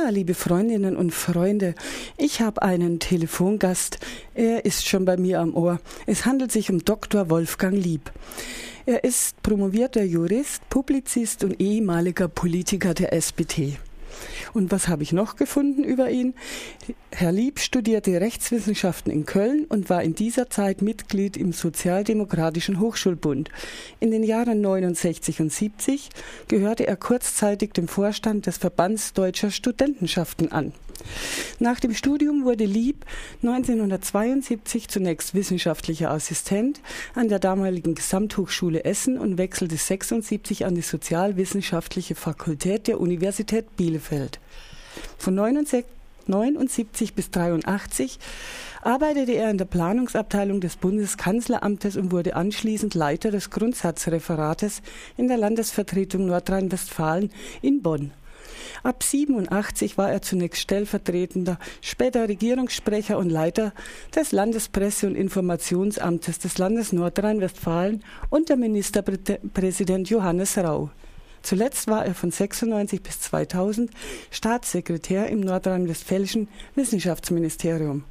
Ja, liebe Freundinnen und Freunde, ich habe einen Telefongast. Er ist schon bei mir am Ohr. Es handelt sich um Dr. Wolfgang Lieb. Er ist promovierter Jurist, Publizist und ehemaliger Politiker der SPD. Und was habe ich noch gefunden über ihn? Herr Lieb studierte Rechtswissenschaften in Köln und war in dieser Zeit Mitglied im Sozialdemokratischen Hochschulbund. In den Jahren 69 und 70 gehörte er kurzzeitig dem Vorstand des Verbands Deutscher Studentenschaften an. Nach dem Studium wurde Lieb 1972 zunächst wissenschaftlicher Assistent an der damaligen Gesamthochschule Essen und wechselte 76 an die Sozialwissenschaftliche Fakultät der Universität Bielefeld. Von 1979 bis 83 arbeitete er in der Planungsabteilung des Bundeskanzleramtes und wurde anschließend Leiter des Grundsatzreferates in der Landesvertretung Nordrhein-Westfalen in Bonn. Ab 87 war er zunächst stellvertretender, später Regierungssprecher und Leiter des Landespresse- und Informationsamtes des Landes Nordrhein-Westfalen unter Ministerpräsident Johannes Rau. Zuletzt war er von 96 bis 2000 Staatssekretär im nordrhein-westfälischen Wissenschaftsministerium.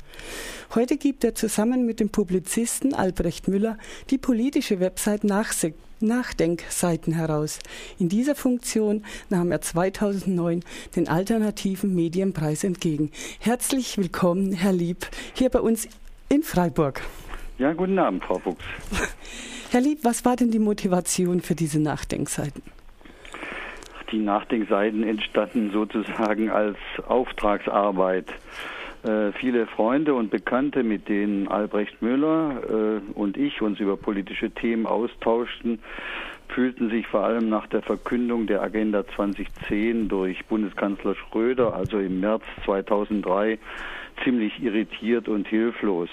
Heute gibt er zusammen mit dem Publizisten Albrecht Müller die politische Website Nachdenkseiten heraus. In dieser Funktion nahm er 2009 den Alternativen Medienpreis entgegen. Herzlich willkommen, Herr Lieb, hier bei uns in Freiburg. Ja, guten Abend, Frau Fuchs. Herr Lieb, was war denn die Motivation für diese Nachdenkseiten? Die Nachdenkseiten entstanden sozusagen als Auftragsarbeit. Äh, viele Freunde und Bekannte, mit denen Albrecht Müller äh, und ich uns über politische Themen austauschten, fühlten sich vor allem nach der Verkündung der Agenda 2010 durch Bundeskanzler Schröder, also im März 2003, ziemlich irritiert und hilflos.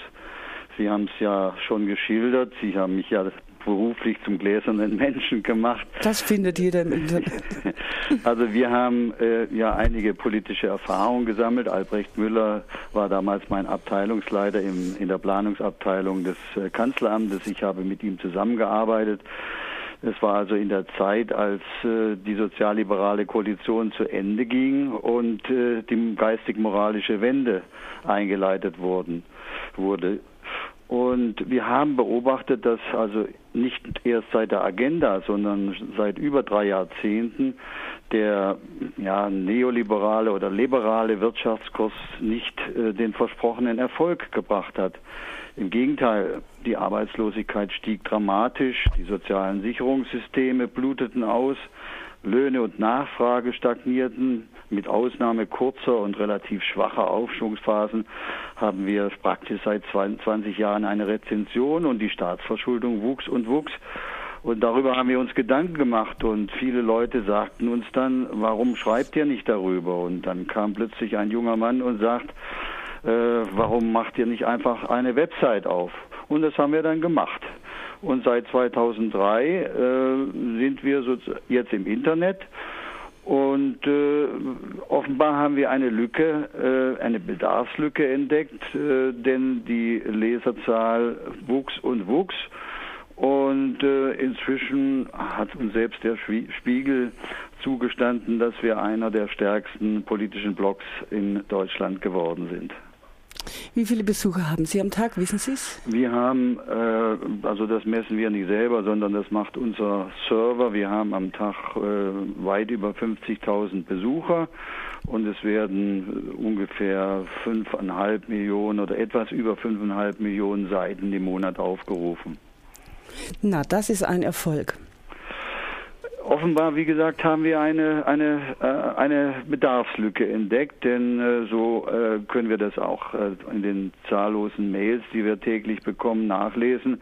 Sie haben es ja schon geschildert. Sie haben mich ja beruflich zum gläsernen Menschen gemacht. Das findet jeder im Internet. Also wir haben äh, ja einige politische Erfahrungen gesammelt. Albrecht Müller war damals mein Abteilungsleiter im, in der Planungsabteilung des äh, Kanzleramtes. Ich habe mit ihm zusammengearbeitet. Es war also in der Zeit, als äh, die sozialliberale Koalition zu Ende ging und äh, die geistig-moralische Wende eingeleitet worden wurde. Und wir haben beobachtet, dass also nicht erst seit der Agenda, sondern seit über drei Jahrzehnten der ja, neoliberale oder liberale Wirtschaftskurs nicht äh, den versprochenen Erfolg gebracht hat. Im Gegenteil, die Arbeitslosigkeit stieg dramatisch, die sozialen Sicherungssysteme bluteten aus, Löhne und Nachfrage stagnierten. Mit Ausnahme kurzer und relativ schwacher Aufschwungsphasen haben wir praktisch seit 22 Jahren eine Rezension und die Staatsverschuldung wuchs und wuchs. Und darüber haben wir uns Gedanken gemacht und viele Leute sagten uns dann, warum schreibt ihr nicht darüber? Und dann kam plötzlich ein junger Mann und sagt, äh, warum macht ihr nicht einfach eine Website auf? Und das haben wir dann gemacht. Und seit 2003 äh, sind wir so jetzt im Internet. Und äh, offenbar haben wir eine Lücke, äh, eine Bedarfslücke entdeckt, äh, denn die Leserzahl wuchs und wuchs. Und äh, inzwischen hat uns selbst der Spiegel zugestanden, dass wir einer der stärksten politischen Blogs in Deutschland geworden sind. Wie viele Besucher haben Sie am Tag, wissen Sie es? Wir haben, äh, also das messen wir nicht selber, sondern das macht unser Server. Wir haben am Tag äh, weit über 50.000 Besucher und es werden ungefähr 5,5 Millionen oder etwas über 5,5 Millionen Seiten im Monat aufgerufen. Na, das ist ein Erfolg offenbar, wie gesagt, haben wir eine, eine, äh, eine Bedarfslücke entdeckt, denn äh, so äh, können wir das auch äh, in den zahllosen Mails, die wir täglich bekommen, nachlesen,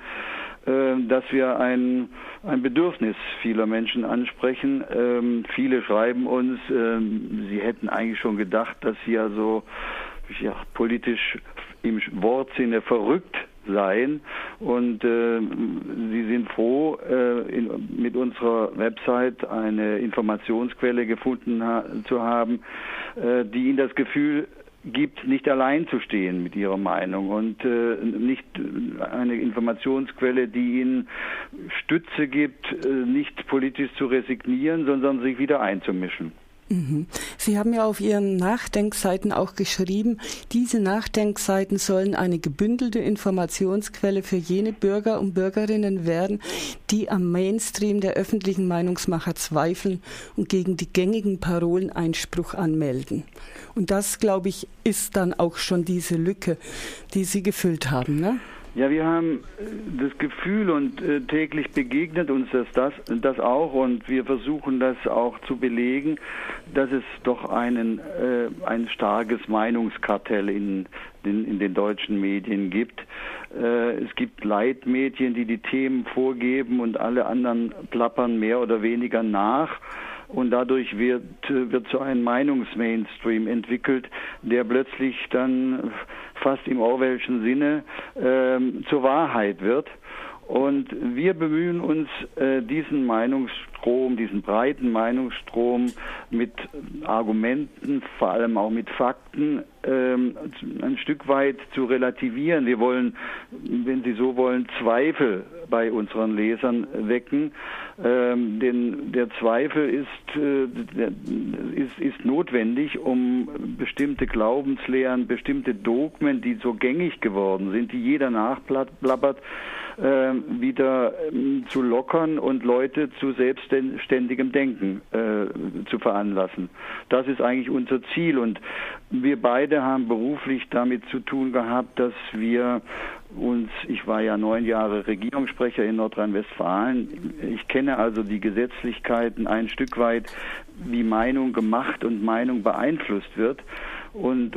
äh, dass wir ein, ein Bedürfnis vieler Menschen ansprechen. Ähm, viele schreiben uns, ähm, sie hätten eigentlich schon gedacht, dass sie also ja, politisch im Wortsinne verrückt sein und äh, sie sind froh, äh, in, mit unserer Website eine Informationsquelle gefunden ha zu haben, äh, die ihnen das Gefühl gibt, nicht allein zu stehen mit ihrer Meinung und äh, nicht eine Informationsquelle, die ihnen Stütze gibt, äh, nicht politisch zu resignieren, sondern sich wieder einzumischen. Sie haben ja auf Ihren Nachdenkseiten auch geschrieben, diese Nachdenkseiten sollen eine gebündelte Informationsquelle für jene Bürger und Bürgerinnen werden, die am Mainstream der öffentlichen Meinungsmacher zweifeln und gegen die gängigen Parolen Einspruch anmelden. Und das, glaube ich, ist dann auch schon diese Lücke, die Sie gefüllt haben. Ne? Ja, wir haben äh, das Gefühl und äh, täglich begegnet uns das, das, das auch und wir versuchen das auch zu belegen, dass es doch einen, äh, ein starkes Meinungskartell in den, in den deutschen Medien gibt. Äh, es gibt Leitmedien, die die Themen vorgeben und alle anderen plappern mehr oder weniger nach und dadurch wird, wird so ein Meinungsmainstream entwickelt, der plötzlich dann fast im Orwellschen Sinne ähm, zur Wahrheit wird. Und wir bemühen uns, äh, diesen Meinungsstrom, diesen breiten Meinungsstrom mit Argumenten, vor allem auch mit Fakten, ähm, ein Stück weit zu relativieren. Wir wollen, wenn Sie so wollen, Zweifel bei unseren Lesern wecken. Ähm, denn der Zweifel ist, äh, ist, ist notwendig, um bestimmte Glaubenslehren, bestimmte Dogmen, die so gängig geworden sind, die jeder nachplappert, wieder ähm, zu lockern und Leute zu selbstständigem Denken äh, zu veranlassen. Das ist eigentlich unser Ziel und wir beide haben beruflich damit zu tun gehabt, dass wir uns, ich war ja neun Jahre Regierungssprecher in Nordrhein-Westfalen, ich kenne also die Gesetzlichkeiten ein Stück weit, wie Meinung gemacht und Meinung beeinflusst wird. Und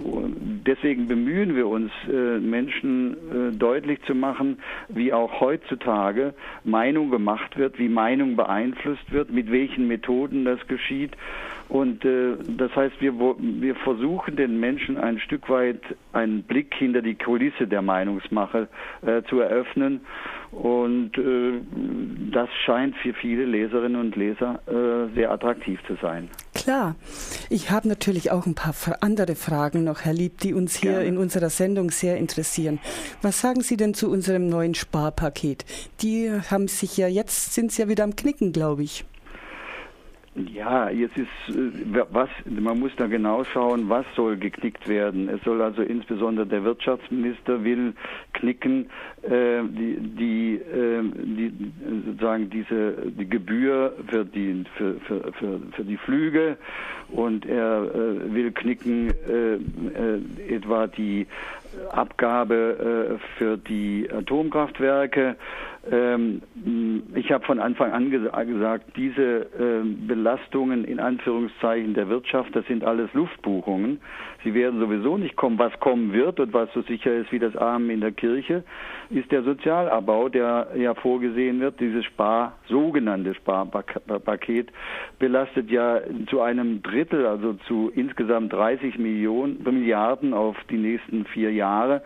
deswegen bemühen wir uns, äh, Menschen äh, deutlich zu machen, wie auch heutzutage Meinung gemacht wird, wie Meinung beeinflusst wird, mit welchen Methoden das geschieht. Und äh, das heißt, wir, wir versuchen den Menschen ein Stück weit einen Blick hinter die Kulisse der Meinungsmache zu eröffnen. Und das scheint für viele Leserinnen und Leser sehr attraktiv zu sein klar. Ich habe natürlich auch ein paar andere Fragen noch, Herr Lieb, die uns hier Gerne. in unserer Sendung sehr interessieren. Was sagen Sie denn zu unserem neuen Sparpaket? Die haben sich ja jetzt, sind sie ja wieder am Knicken, glaube ich. Ja, jetzt ist äh, was man muss da genau schauen, was soll geknickt werden. Es soll also insbesondere der Wirtschaftsminister will knicken äh, die die äh, die sozusagen diese die Gebühr für die für für für, für die Flüge und er äh, will knicken äh, äh, etwa die Abgabe für die Atomkraftwerke ähm, ich habe von Anfang an gesagt, diese ähm, Belastungen in Anführungszeichen der Wirtschaft, das sind alles Luftbuchungen. Sie werden sowieso nicht kommen. Was kommen wird und was so sicher ist wie das Armen in der Kirche, ist der Sozialabbau, der ja vorgesehen wird. Dieses Spar, sogenannte Sparpaket belastet ja zu einem Drittel, also zu insgesamt 30 Millionen, Milliarden auf die nächsten vier Jahre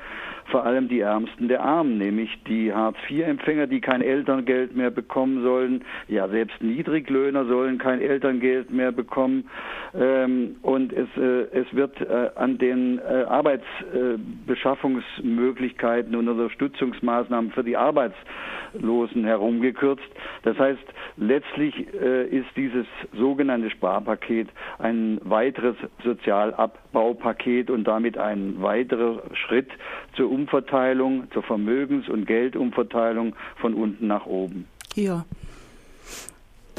vor allem die Ärmsten der Armen, nämlich die Hartz-IV-Empfänger, die kein Elterngeld mehr bekommen sollen. Ja, selbst Niedriglöhner sollen kein Elterngeld mehr bekommen. Ähm, und es, äh, es wird äh, an den äh, Arbeitsbeschaffungsmöglichkeiten und Unterstützungsmaßnahmen für die Arbeitslosen herumgekürzt. Das heißt, letztlich äh, ist dieses sogenannte Sparpaket ein weiteres Sozialabbaupaket und damit ein weiterer Schritt zur Umverteilung, zur Vermögens- und Geldumverteilung von unten nach oben. Ja,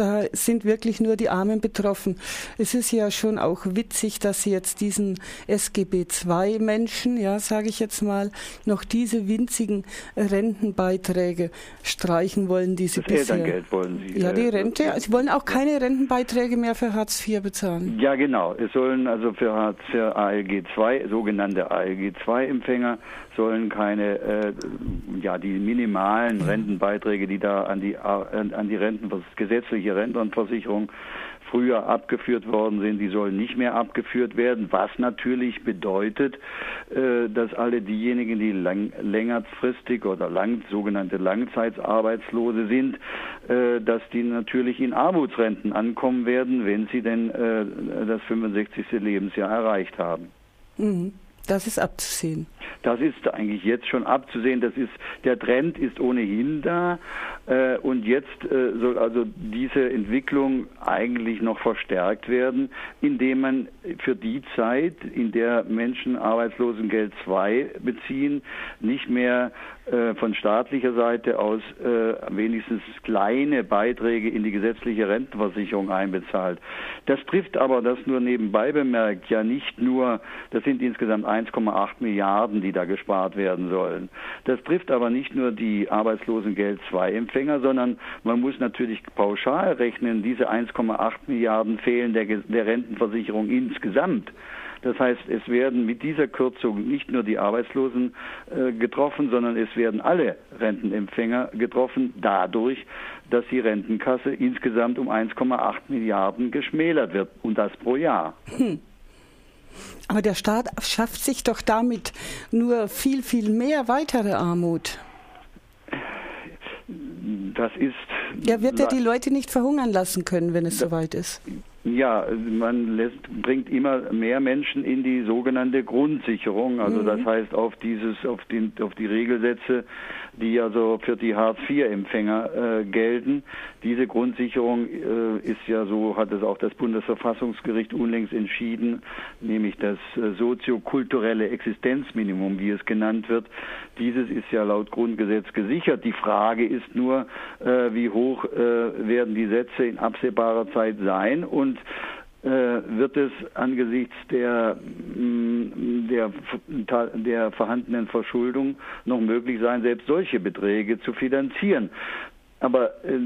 da sind wirklich nur die Armen betroffen. Es ist ja schon auch witzig, dass sie jetzt diesen SGB II-Menschen, ja, sage ich jetzt mal, noch diese winzigen Rentenbeiträge streichen wollen, die sie das bisher. Elterngeld wollen sie. Ja, die äh, Rente. Sie wollen auch keine Rentenbeiträge mehr für Hartz IV bezahlen. Ja, genau. Es sollen also für Hartz für ALG II, sogenannte ALG II-Empfänger, sollen keine, äh, ja, die minimalen Rentenbeiträge, die da an die, an die Renten, gesetzliche Rentenversicherung früher abgeführt worden sind, die sollen nicht mehr abgeführt werden, was natürlich bedeutet, äh, dass alle diejenigen, die lang, längerfristig oder lang, sogenannte Langzeitarbeitslose sind, äh, dass die natürlich in Armutsrenten ankommen werden, wenn sie denn äh, das 65. Lebensjahr erreicht haben. Mhm. Das ist abzusehen. Das ist eigentlich jetzt schon abzusehen. Das ist, der Trend ist ohnehin da. Äh, und jetzt äh, soll also diese Entwicklung eigentlich noch verstärkt werden, indem man für die Zeit, in der Menschen Arbeitslosengeld 2 beziehen, nicht mehr äh, von staatlicher Seite aus äh, wenigstens kleine Beiträge in die gesetzliche Rentenversicherung einbezahlt. Das trifft aber, das nur nebenbei bemerkt, ja nicht nur, das sind insgesamt 1,8 Milliarden, die da gespart werden sollen. Das trifft aber nicht nur die Arbeitslosengeld 2 Empfänger, sondern man muss natürlich pauschal rechnen, diese 1,8 Milliarden fehlen der, der Rentenversicherung insgesamt. Das heißt, es werden mit dieser Kürzung nicht nur die Arbeitslosen äh, getroffen, sondern es werden alle Rentenempfänger getroffen, dadurch, dass die Rentenkasse insgesamt um 1,8 Milliarden geschmälert wird und das pro Jahr. Hm. Aber der Staat schafft sich doch damit nur viel, viel mehr weitere Armut. Das ist. Er wird ja die Leute nicht verhungern lassen können, wenn es soweit ist. Ja, man lässt, bringt immer mehr Menschen in die sogenannte Grundsicherung, also mhm. das heißt auf dieses, auf, den, auf die Regelsätze, die also für die Hartz-IV-Empfänger äh, gelten. Diese Grundsicherung äh, ist ja so, hat es auch das Bundesverfassungsgericht unlängst entschieden, nämlich das äh, soziokulturelle Existenzminimum, wie es genannt wird. Dieses ist ja laut Grundgesetz gesichert. Die Frage ist nur, äh, wie hoch äh, werden die Sätze in absehbarer Zeit sein und äh, wird es angesichts der, mm, der, der vorhandenen Verschuldung noch möglich sein, selbst solche Beträge zu finanzieren. Aber äh,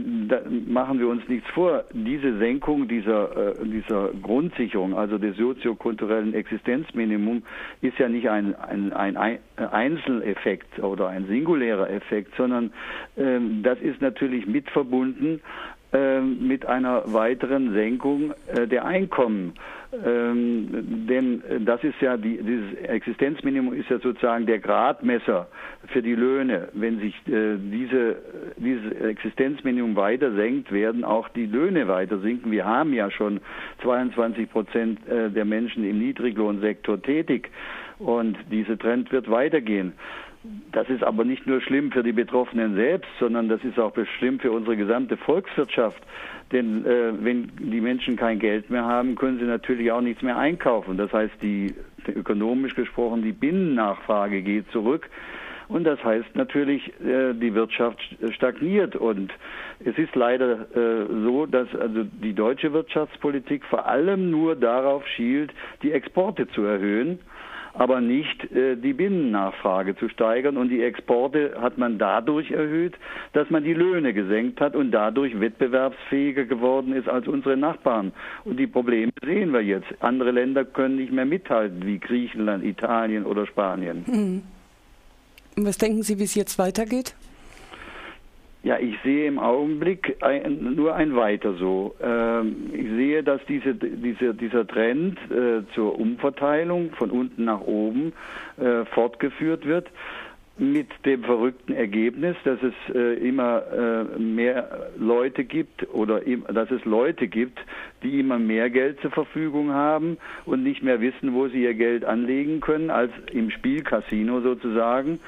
machen wir uns nichts vor. Diese Senkung dieser, äh, dieser Grundsicherung, also des soziokulturellen Existenzminimum, ist ja nicht ein, ein, ein Einzeleffekt oder ein singulärer Effekt, sondern äh, das ist natürlich mit verbunden ähm, mit einer weiteren Senkung äh, der Einkommen. Ähm, denn das ist ja die, dieses Existenzminimum ist ja sozusagen der Gradmesser für die Löhne. Wenn sich äh, diese, dieses Existenzminimum weiter senkt, werden auch die Löhne weiter sinken. Wir haben ja schon 22 Prozent äh, der Menschen im Niedriglohnsektor tätig und dieser Trend wird weitergehen. Das ist aber nicht nur schlimm für die Betroffenen selbst, sondern das ist auch schlimm für unsere gesamte Volkswirtschaft. Denn äh, wenn die Menschen kein Geld mehr haben, können sie natürlich auch nichts mehr einkaufen. Das heißt, die ökonomisch gesprochen, die Binnennachfrage geht zurück. Und das heißt natürlich, äh, die Wirtschaft stagniert. Und es ist leider äh, so, dass also die deutsche Wirtschaftspolitik vor allem nur darauf schielt, die Exporte zu erhöhen aber nicht äh, die Binnennachfrage zu steigern. Und die Exporte hat man dadurch erhöht, dass man die Löhne gesenkt hat und dadurch wettbewerbsfähiger geworden ist als unsere Nachbarn. Und die Probleme sehen wir jetzt. Andere Länder können nicht mehr mithalten, wie Griechenland, Italien oder Spanien. Mhm. Was denken Sie, wie es jetzt weitergeht? Ja, ich sehe im Augenblick ein, nur ein Weiter so. Ähm, ich sehe, dass diese, diese, dieser Trend äh, zur Umverteilung von unten nach oben äh, fortgeführt wird mit dem verrückten Ergebnis, dass es äh, immer äh, mehr Leute gibt oder dass es Leute gibt, die immer mehr Geld zur Verfügung haben und nicht mehr wissen, wo sie ihr Geld anlegen können, als im Spielcasino sozusagen.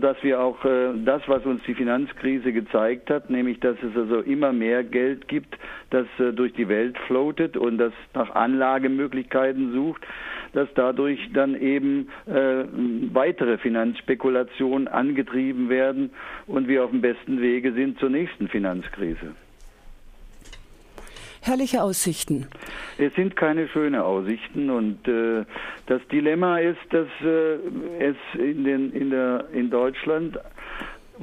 Dass wir auch äh, das, was uns die Finanzkrise gezeigt hat, nämlich dass es also immer mehr Geld gibt, das äh, durch die Welt floatet und das nach Anlagemöglichkeiten sucht, dass dadurch dann eben äh, weitere Finanzspekulationen angetrieben werden und wir auf dem besten Wege sind zur nächsten Finanzkrise. Herrliche Aussichten. Es sind keine schönen Aussichten und äh, das Dilemma ist, dass äh, es in, den, in, der, in Deutschland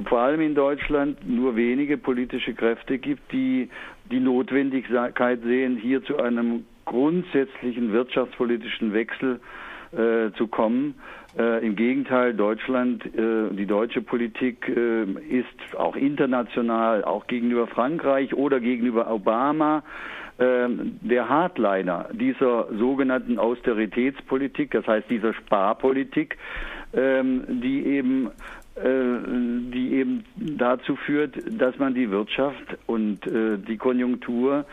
vor allem in Deutschland nur wenige politische Kräfte gibt, die die Notwendigkeit sehen, hier zu einem grundsätzlichen wirtschaftspolitischen Wechsel äh, zu kommen. Äh, Im Gegenteil, Deutschland, äh, die deutsche Politik äh, ist auch international, auch gegenüber Frankreich oder gegenüber Obama, ähm, der Hardliner dieser sogenannten Austeritätspolitik, das heißt dieser Sparpolitik, ähm, die eben äh, die eben dazu führt, dass man die Wirtschaft und äh, die Konjunktur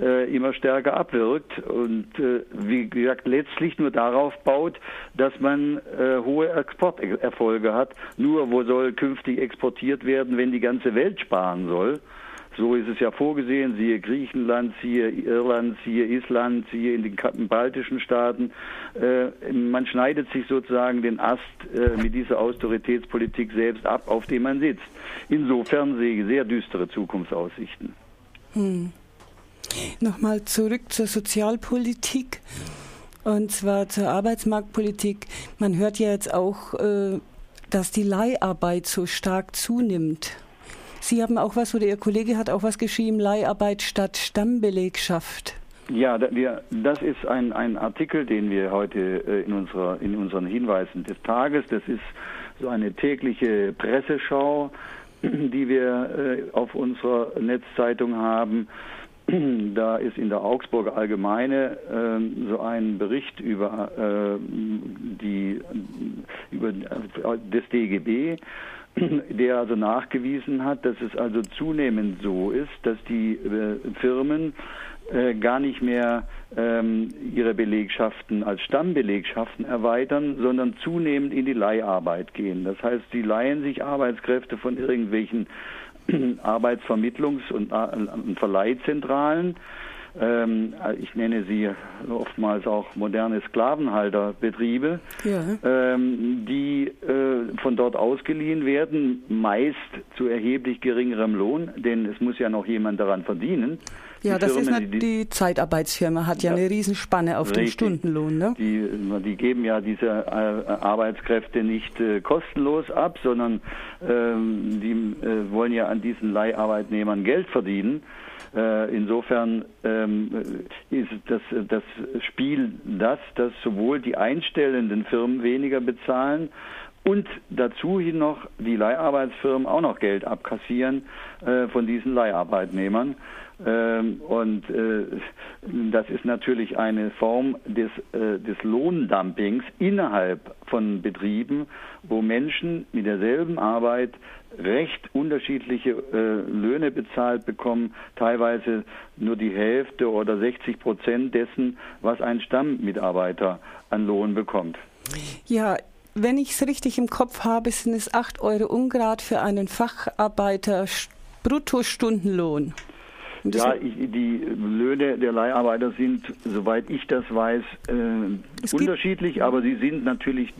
äh, immer stärker abwirkt und äh, wie gesagt letztlich nur darauf baut, dass man äh, hohe Exporterfolge hat. Nur wo soll künftig exportiert werden, wenn die ganze Welt sparen soll? So ist es ja vorgesehen, siehe Griechenland, siehe Irland, siehe Island, siehe in den baltischen Staaten. Äh, man schneidet sich sozusagen den Ast äh, mit dieser Austeritätspolitik selbst ab, auf dem man sitzt. Insofern sehe ich sehr düstere Zukunftsaussichten. Hm. Nochmal zurück zur Sozialpolitik und zwar zur Arbeitsmarktpolitik. Man hört ja jetzt auch, äh, dass die Leiharbeit so stark zunimmt. Sie haben auch was, oder Ihr Kollege hat auch was geschrieben, Leiharbeit statt Stammbelegschaft. Ja, das ist ein, ein Artikel, den wir heute äh, in, unserer, in unseren Hinweisen des Tages, das ist so eine tägliche Presseschau, die wir äh, auf unserer Netzzeitung haben. Da ist in der Augsburger Allgemeine äh, so ein Bericht über äh, die über das DGB, der also nachgewiesen hat, dass es also zunehmend so ist, dass die äh, Firmen äh, gar nicht mehr ähm, ihre Belegschaften als Stammbelegschaften erweitern, sondern zunehmend in die Leiharbeit gehen. Das heißt, sie leihen sich Arbeitskräfte von irgendwelchen Arbeitsvermittlungs- und, und Verleihzentralen. Ähm, ich nenne sie oftmals auch moderne Sklavenhalterbetriebe, ja. ähm, die äh, von dort ausgeliehen werden, meist zu erheblich geringerem Lohn, denn es muss ja noch jemand daran verdienen. Ja, das Firmen, ist die, die, Zeitarbeitsfirma, hat ja, ja eine Riesenspanne auf richtig, den Stundenlohn. Ne? Die, die geben ja diese äh, Arbeitskräfte nicht äh, kostenlos ab, sondern ähm, die äh, wollen ja an diesen Leiharbeitnehmern Geld verdienen. Äh, insofern ähm, ist das, das Spiel das, dass sowohl die einstellenden Firmen weniger bezahlen und dazu hin noch die Leiharbeitsfirmen auch noch Geld abkassieren äh, von diesen Leiharbeitnehmern. Ähm, und äh, das ist natürlich eine Form des, äh, des Lohndumpings innerhalb von Betrieben, wo Menschen mit derselben Arbeit recht unterschiedliche äh, Löhne bezahlt bekommen, teilweise nur die Hälfte oder 60 Prozent dessen, was ein Stammmitarbeiter an Lohn bekommt. Ja, wenn ich es richtig im Kopf habe, sind es 8 Euro Ungrad für einen Facharbeiter Bruttostundenlohn. Ja, ich, die Löhne der Leiharbeiter sind, soweit ich das weiß, äh, unterschiedlich, aber sie sind natürlich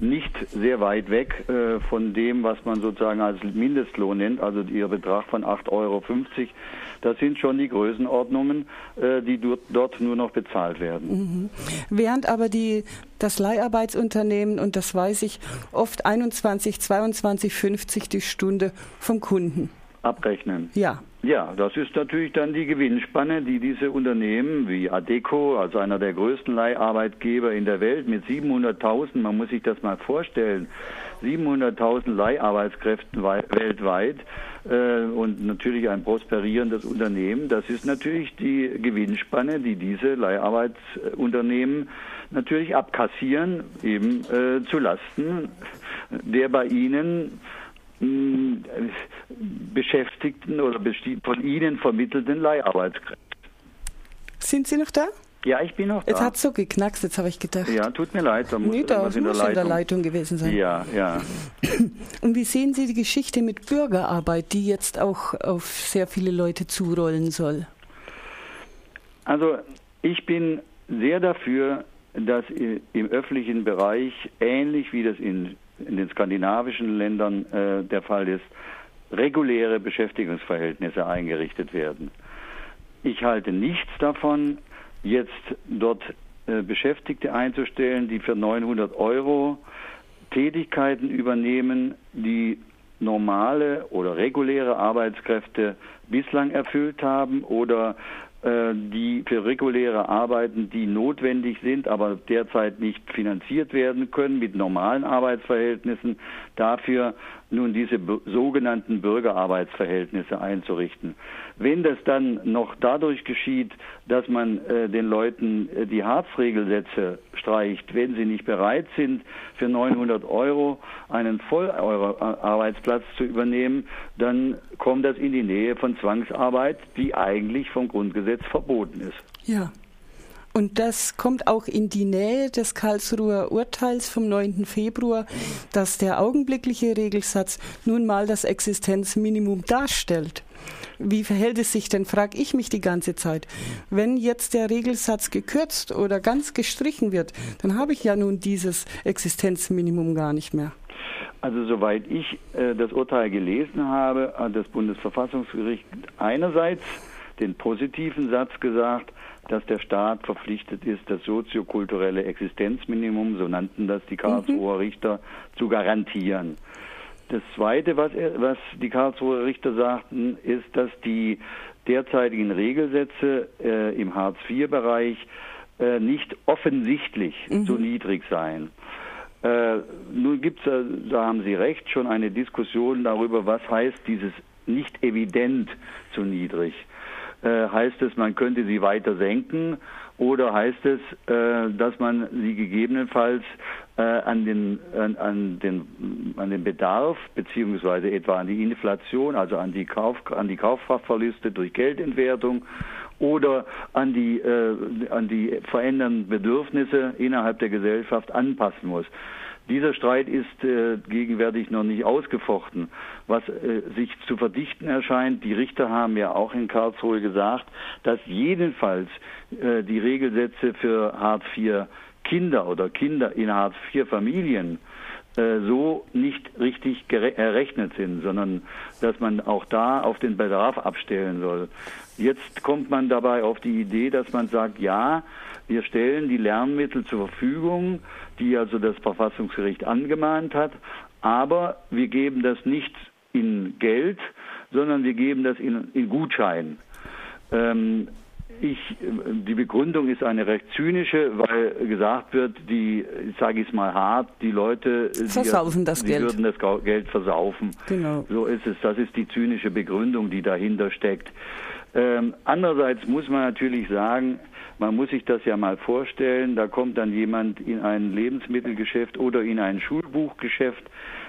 nicht sehr weit weg äh, von dem, was man sozusagen als Mindestlohn nennt, also ihr Betrag von 8,50 Euro. Das sind schon die Größenordnungen, äh, die dort, dort, nur noch bezahlt werden. Mhm. Während aber die, das Leiharbeitsunternehmen, und das weiß ich, oft 21, 22, 50 die Stunde vom Kunden abrechnen. Ja. Ja, das ist natürlich dann die Gewinnspanne, die diese Unternehmen wie Adeco, also einer der größten Leiharbeitgeber in der Welt mit 700.000, man muss sich das mal vorstellen, 700.000 Leiharbeitskräften weltweit äh, und natürlich ein prosperierendes Unternehmen. Das ist natürlich die Gewinnspanne, die diese Leiharbeitsunternehmen natürlich abkassieren, eben äh, zu Lasten der bei ihnen Beschäftigten oder von Ihnen vermittelten Leiharbeitskräften. Sind Sie noch da? Ja, ich bin noch da. Jetzt hat es so geknackst, jetzt habe ich gedacht. Ja, tut mir leid, da muss nee, da in, der in der Leitung gewesen sein. Ja, ja. Und wie sehen Sie die Geschichte mit Bürgerarbeit, die jetzt auch auf sehr viele Leute zurollen soll? Also, ich bin sehr dafür, dass im öffentlichen Bereich, ähnlich wie das in in den skandinavischen Ländern äh, der Fall ist, reguläre Beschäftigungsverhältnisse eingerichtet werden. Ich halte nichts davon, jetzt dort äh, Beschäftigte einzustellen, die für 900 Euro Tätigkeiten übernehmen, die normale oder reguläre Arbeitskräfte bislang erfüllt haben oder die für reguläre Arbeiten, die notwendig sind, aber derzeit nicht finanziert werden können mit normalen Arbeitsverhältnissen, dafür nun diese sogenannten Bürgerarbeitsverhältnisse einzurichten. Wenn das dann noch dadurch geschieht, dass man äh, den Leuten äh, die Harzregelsätze streicht, wenn sie nicht bereit sind, für 900 Euro einen Vollarbeitsplatz zu übernehmen, dann kommt das in die Nähe von Zwangsarbeit, die eigentlich vom Grundgesetz verboten ist. Ja. Und das kommt auch in die Nähe des Karlsruher Urteils vom 9. Februar, dass der augenblickliche Regelsatz nun mal das Existenzminimum darstellt. Wie verhält es sich denn, frage ich mich die ganze Zeit. Wenn jetzt der Regelsatz gekürzt oder ganz gestrichen wird, dann habe ich ja nun dieses Existenzminimum gar nicht mehr. Also soweit ich äh, das Urteil gelesen habe, hat das Bundesverfassungsgericht einerseits den positiven Satz gesagt, dass der Staat verpflichtet ist, das soziokulturelle Existenzminimum, so nannten das die Karlsruher mhm. Richter, zu garantieren. Das Zweite, was, was die Karlsruher Richter sagten, ist, dass die derzeitigen Regelsätze äh, im Hartz-IV-Bereich äh, nicht offensichtlich mhm. zu niedrig seien. Äh, nun gibt es, da haben Sie recht, schon eine Diskussion darüber, was heißt dieses nicht evident zu niedrig. Äh, heißt es, man könnte sie weiter senken? Oder heißt es, äh, dass man sie gegebenenfalls äh, an, den, an, an, den, an den Bedarf beziehungsweise etwa an die Inflation, also an die, Kauf, an die Kaufkraftverluste durch Geldentwertung oder an die, äh, an die verändernden Bedürfnisse innerhalb der Gesellschaft anpassen muss. Dieser Streit ist äh, gegenwärtig noch nicht ausgefochten. Was äh, sich zu verdichten erscheint, die Richter haben ja auch in Karlsruhe gesagt, dass jedenfalls äh, die Regelsätze für Hartz IV Kinder oder Kinder in Hartz IV Familien so nicht richtig errechnet sind, sondern dass man auch da auf den Bedarf abstellen soll. Jetzt kommt man dabei auf die Idee, dass man sagt, ja, wir stellen die Lernmittel zur Verfügung, die also das Verfassungsgericht angemahnt hat, aber wir geben das nicht in Geld, sondern wir geben das in, in Gutschein. Ähm, ich, die Begründung ist eine recht zynische, weil gesagt wird, die, sage ich es mal hart, die Leute versaufen die, das die Geld. würden das Geld versaufen. Genau. So ist es. Das ist die zynische Begründung, die dahinter steckt. Ähm, andererseits muss man natürlich sagen, man muss sich das ja mal vorstellen, da kommt dann jemand in ein Lebensmittelgeschäft oder in ein Schulbuchgeschäft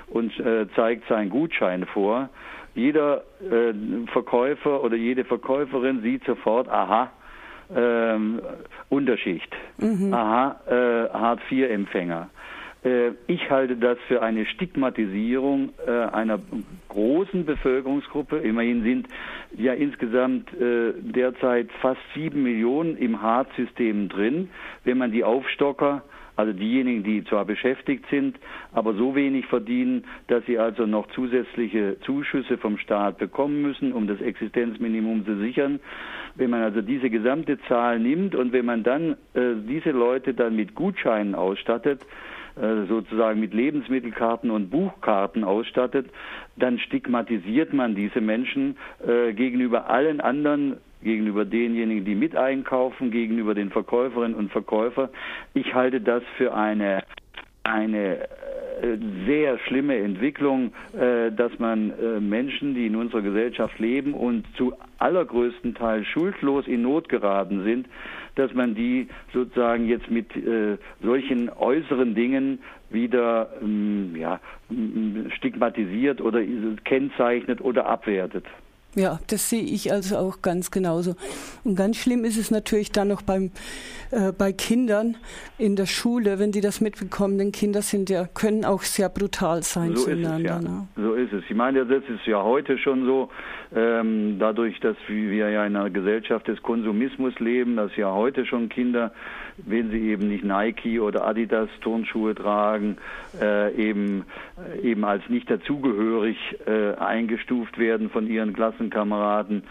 und äh, zeigt seinen Gutschein vor. Jeder äh, Verkäufer oder jede Verkäuferin sieht sofort, aha, ähm, Unterschicht, mhm. aha, äh, Hartz-IV-Empfänger. Äh, ich halte das für eine Stigmatisierung äh, einer großen Bevölkerungsgruppe. Immerhin sind ja insgesamt äh, derzeit fast sieben Millionen im Hartz-System drin. Wenn man die Aufstocker also diejenigen, die zwar beschäftigt sind, aber so wenig verdienen, dass sie also noch zusätzliche Zuschüsse vom Staat bekommen müssen, um das Existenzminimum zu sichern. Wenn man also diese gesamte Zahl nimmt und wenn man dann äh, diese Leute dann mit Gutscheinen ausstattet, äh, sozusagen mit Lebensmittelkarten und Buchkarten ausstattet, dann stigmatisiert man diese Menschen äh, gegenüber allen anderen gegenüber denjenigen, die mit einkaufen, gegenüber den Verkäuferinnen und Verkäufern. Ich halte das für eine eine äh, sehr schlimme Entwicklung, dass man Menschen, die in unserer Gesellschaft leben und zu allergrößten Teil schuldlos in Not geraten sind, dass man die sozusagen jetzt mit äh, solchen äußeren Dingen wieder ähm, ja, stigmatisiert oder kennzeichnet oder abwertet. Ja, das sehe ich also auch ganz genauso. Und ganz schlimm ist es natürlich dann noch beim, äh, bei Kindern in der Schule, wenn die das mitbekommen. Denn Kinder sind ja, können auch sehr brutal sein so zueinander. Ist es, ja. Ne? So ist es. Ich meine, das ist ja heute schon so, ähm, dadurch, dass wir ja in einer Gesellschaft des Konsumismus leben, dass ja heute schon Kinder, wenn sie eben nicht Nike oder Adidas Turnschuhe tragen, äh, eben, äh, eben als nicht dazugehörig äh, eingestuft werden von ihren Klassenkameraden.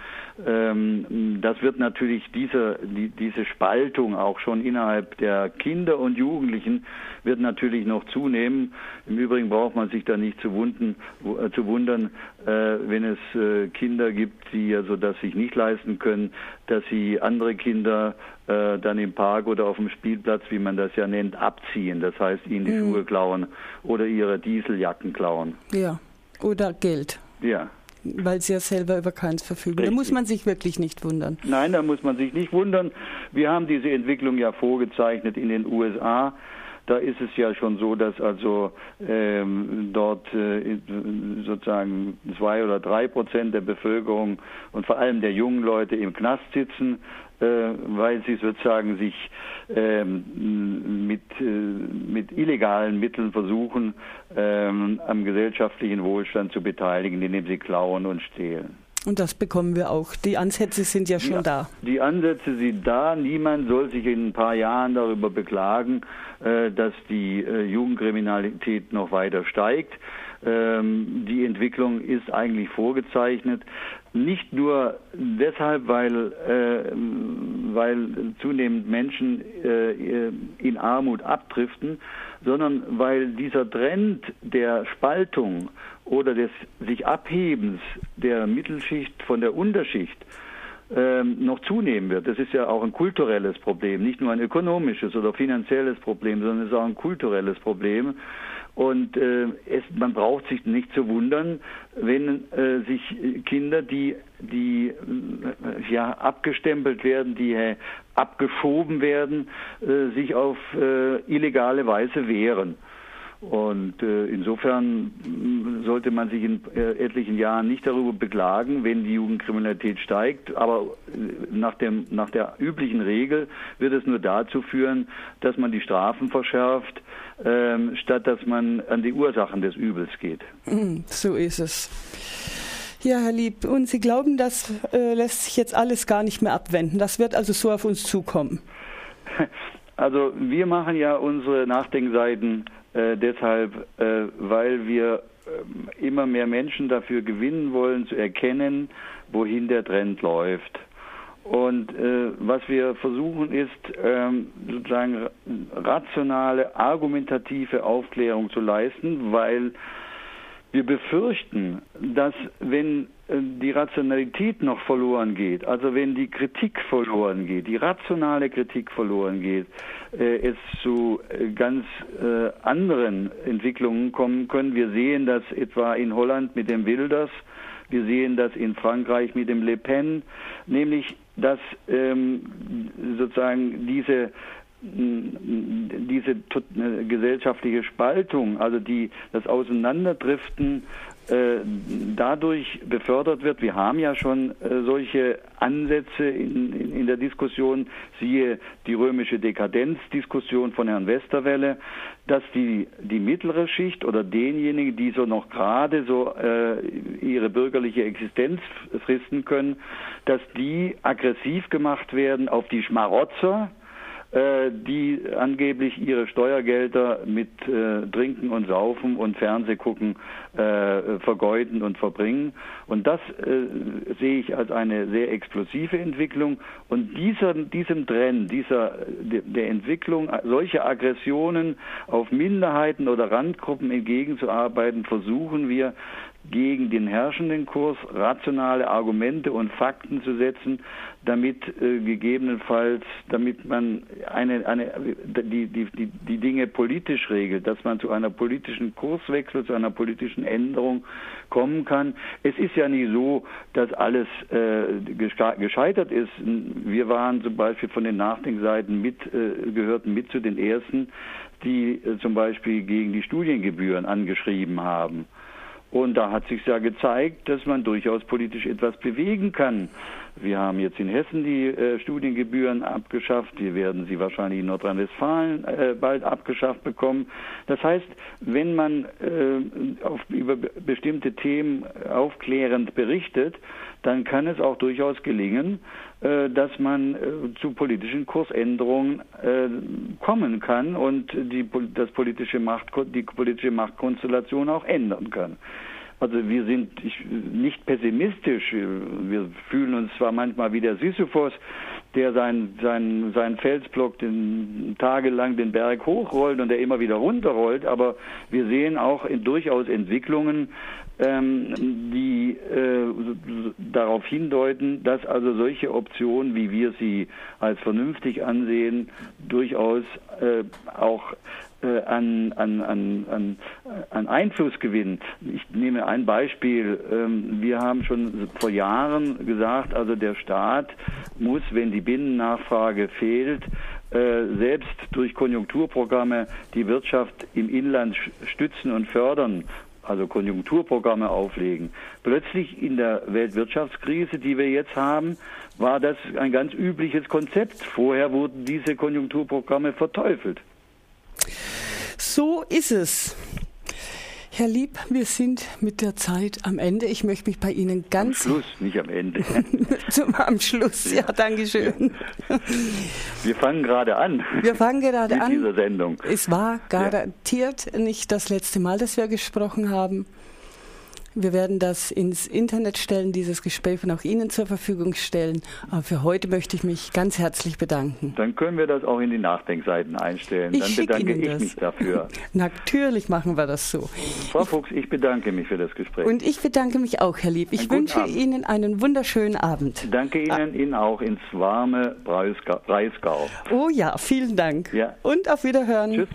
Ähm, das wird natürlich diese, die, diese Spaltung auch schon innerhalb der Kinder und Jugendlichen wird natürlich noch zunehmen. Im Übrigen braucht man sich da nicht zu, wunden, äh, zu wundern, wenn es äh, Kinder gibt, die also das sich nicht leisten können, dass sie andere Kinder äh, dann im Park oder auf dem Spielplatz, wie man das ja nennt, abziehen. Das heißt, ihnen die mhm. Schuhe klauen oder ihre Dieseljacken klauen. Ja, oder Geld. Ja. weil sie ja selber über keins verfügen. Richtig. Da muss man sich wirklich nicht wundern. Nein, da muss man sich nicht wundern. Wir haben diese Entwicklung ja vorgezeichnet in den USA. Da ist es ja schon so, dass also ähm, dort äh, sozusagen zwei oder drei Prozent der Bevölkerung und vor allem der jungen Leute im Knast sitzen, äh, weil sie sozusagen sich ähm, mit, äh, mit illegalen Mitteln versuchen, ähm, am gesellschaftlichen Wohlstand zu beteiligen, indem sie klauen und stehlen. Und das bekommen wir auch. Die Ansätze sind ja schon ja, da. Die Ansätze sind da. Niemand soll sich in ein paar Jahren darüber beklagen, äh, dass die äh, Jugendkriminalität noch weiter steigt. Ähm, die Entwicklung ist eigentlich vorgezeichnet. Nicht nur deshalb, weil, äh, weil zunehmend Menschen in Armut abdriften, sondern weil dieser Trend der Spaltung oder des sich Abhebens der Mittelschicht von der Unterschicht ähm, noch zunehmen wird. Das ist ja auch ein kulturelles Problem, nicht nur ein ökonomisches oder finanzielles Problem, sondern es ist auch ein kulturelles Problem. Und äh, es, man braucht sich nicht zu wundern, wenn äh, sich Kinder, die, die äh, ja, abgestempelt werden, die äh, abgeschoben werden, äh, sich auf äh, illegale Weise wehren. Und äh, insofern mm, sollte man sich in äh, etlichen Jahren nicht darüber beklagen, wenn die Jugendkriminalität steigt. Aber äh, nach, dem, nach der üblichen Regel wird es nur dazu führen, dass man die Strafen verschärft, ähm, statt dass man an die Ursachen des Übels geht. Mm, so ist es. Ja, Herr Lieb, und Sie glauben, das äh, lässt sich jetzt alles gar nicht mehr abwenden. Das wird also so auf uns zukommen. Also wir machen ja unsere Nachdenkseiten äh, deshalb, äh, weil wir äh, immer mehr Menschen dafür gewinnen wollen, zu erkennen, wohin der Trend läuft. Und äh, was wir versuchen ist, ähm, sozusagen rationale, argumentative Aufklärung zu leisten, weil wir befürchten, dass wenn die Rationalität noch verloren geht, also wenn die Kritik verloren geht, die rationale Kritik verloren geht, äh, es zu äh, ganz anderen Entwicklungen kommen können. Wir sehen das etwa in Holland mit dem Wilders, wir sehen das in Frankreich mit dem Le Pen, nämlich dass ähm, sozusagen diese diese gesellschaftliche Spaltung, also die, das Auseinanderdriften äh, dadurch befördert wird. Wir haben ja schon äh, solche Ansätze in, in, in, der Diskussion, siehe die römische Dekadenzdiskussion von Herrn Westerwelle, dass die, die mittlere Schicht oder denjenigen, die so noch gerade so äh, ihre bürgerliche Existenz fristen können, dass die aggressiv gemacht werden auf die Schmarotzer, äh, die angeblich ihre Steuergelder mit äh, Trinken und Saufen und Fernsehgucken äh, vergeuden und verbringen. Und das äh, sehe ich als eine sehr explosive Entwicklung. Und dieser, diesem Trend, dieser, der Entwicklung solcher Aggressionen auf Minderheiten oder Randgruppen entgegenzuarbeiten, versuchen wir gegen den herrschenden Kurs rationale Argumente und Fakten zu setzen, damit äh, gegebenenfalls, damit man eine, eine, die, die, die, die Dinge politisch regelt, dass man zu einer politischen Kurswechsel, zu einer politischen Änderung kommen kann. Es ist ja nicht so, dass alles äh, gescheitert ist. Wir waren zum Beispiel von den Nachdenkseiten mit, äh, gehörten mit zu den ersten, die äh, zum Beispiel gegen die Studiengebühren angeschrieben haben. Und da hat sich ja gezeigt, dass man durchaus politisch etwas bewegen kann. Wir haben jetzt in Hessen die äh, Studiengebühren abgeschafft. Wir werden sie wahrscheinlich in Nordrhein-Westfalen äh, bald abgeschafft bekommen. Das heißt, wenn man äh, auf, über bestimmte Themen aufklärend berichtet, dann kann es auch durchaus gelingen, äh, dass man äh, zu politischen Kursänderungen äh, kommen kann und die, das politische Macht, die politische Machtkonstellation auch ändern kann. Also wir sind nicht pessimistisch. Wir fühlen uns zwar manchmal wie der Sisyphos, der seinen sein, sein Felsblock den, tagelang den Berg hochrollt und der immer wieder runterrollt, aber wir sehen auch in, durchaus Entwicklungen, ähm, die äh, darauf hindeuten, dass also solche Optionen, wie wir sie als vernünftig ansehen, durchaus äh, auch an, an, an, an, an Einfluss gewinnen. Ich nehme ein Beispiel. Ähm, wir haben schon vor Jahren gesagt, also der Staat muss, wenn die Binnennachfrage fehlt, äh, selbst durch Konjunkturprogramme die Wirtschaft im Inland stützen und fördern also Konjunkturprogramme auflegen. Plötzlich in der Weltwirtschaftskrise, die wir jetzt haben, war das ein ganz übliches Konzept. Vorher wurden diese Konjunkturprogramme verteufelt. So ist es. Herr Lieb, wir sind mit der Zeit am Ende. Ich möchte mich bei Ihnen ganz. Am Schluss, nicht am Ende. Zum, am Schluss, ja, ja danke schön. Wir fangen gerade an. Wir fangen gerade mit an. dieser Sendung. Es war garantiert ja. nicht das letzte Mal, dass wir gesprochen haben. Wir werden das ins Internet stellen, dieses Gespräch und auch Ihnen zur Verfügung stellen. Aber für heute möchte ich mich ganz herzlich bedanken. Dann können wir das auch in die Nachdenkseiten einstellen. Ich Dann bedanke Ihnen ich das. mich dafür. Natürlich machen wir das so. Frau Fuchs, ich bedanke mich für das Gespräch. Und ich bedanke mich auch, Herr Lieb. Ich wünsche Abend. Ihnen einen wunderschönen Abend. Danke Ihnen, Ihnen auch ins warme Breisgau. Oh ja, vielen Dank. Ja. Und auf Wiederhören. Tschüss.